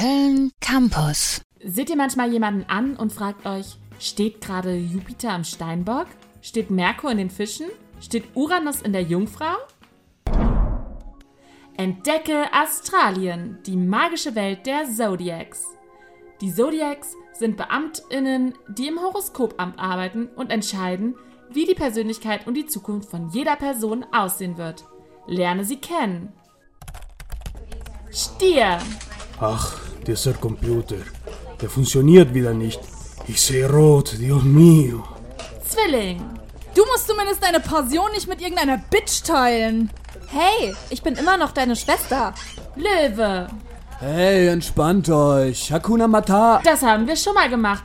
Köln Campus. Seht ihr manchmal jemanden an und fragt euch, steht gerade Jupiter am Steinbock? Steht Merkur in den Fischen? Steht Uranus in der Jungfrau? Entdecke Australien, die magische Welt der Zodiacs. Die Zodiacs sind Beamtinnen, die im Horoskopamt arbeiten und entscheiden, wie die Persönlichkeit und die Zukunft von jeder Person aussehen wird. Lerne sie kennen. Stier. Ach, dieser Computer. Der funktioniert wieder nicht. Ich sehe rot, Dios mío. Zwilling. Du musst zumindest deine Passion nicht mit irgendeiner Bitch teilen. Hey, ich bin immer noch deine Schwester. Löwe. Hey, entspannt euch. Hakuna Mata. Das haben wir schon mal gemacht.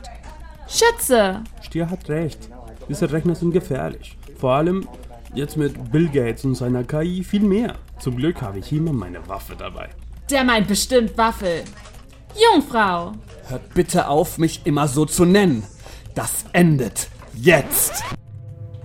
Schütze. Stier hat recht. Diese Rechner sind gefährlich. Vor allem jetzt mit Bill Gates und seiner KI viel mehr. Zum Glück habe ich immer meine Waffe dabei. Der meint bestimmt Waffel. Jungfrau. Hört bitte auf, mich immer so zu nennen. Das endet jetzt.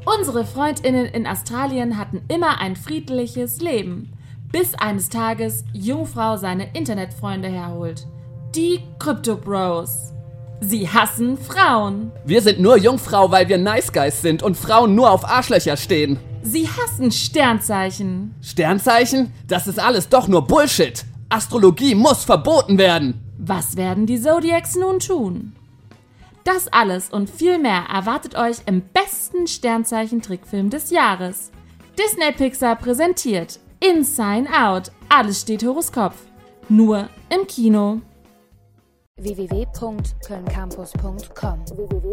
Unsere Freundinnen in Australien hatten immer ein friedliches Leben, bis eines Tages Jungfrau seine Internetfreunde herholt. Die Crypto Bros. Sie hassen Frauen. Wir sind nur Jungfrau, weil wir Nice Guys sind und Frauen nur auf Arschlöcher stehen. Sie hassen Sternzeichen. Sternzeichen? Das ist alles doch nur Bullshit. Astrologie muss verboten werden. Was werden die Zodiacs nun tun? Das alles und viel mehr erwartet euch im besten Sternzeichen-Trickfilm des Jahres. Disney Pixar präsentiert Inside Out. Alles steht Horoskop. Nur im Kino. www.kölncampus.com www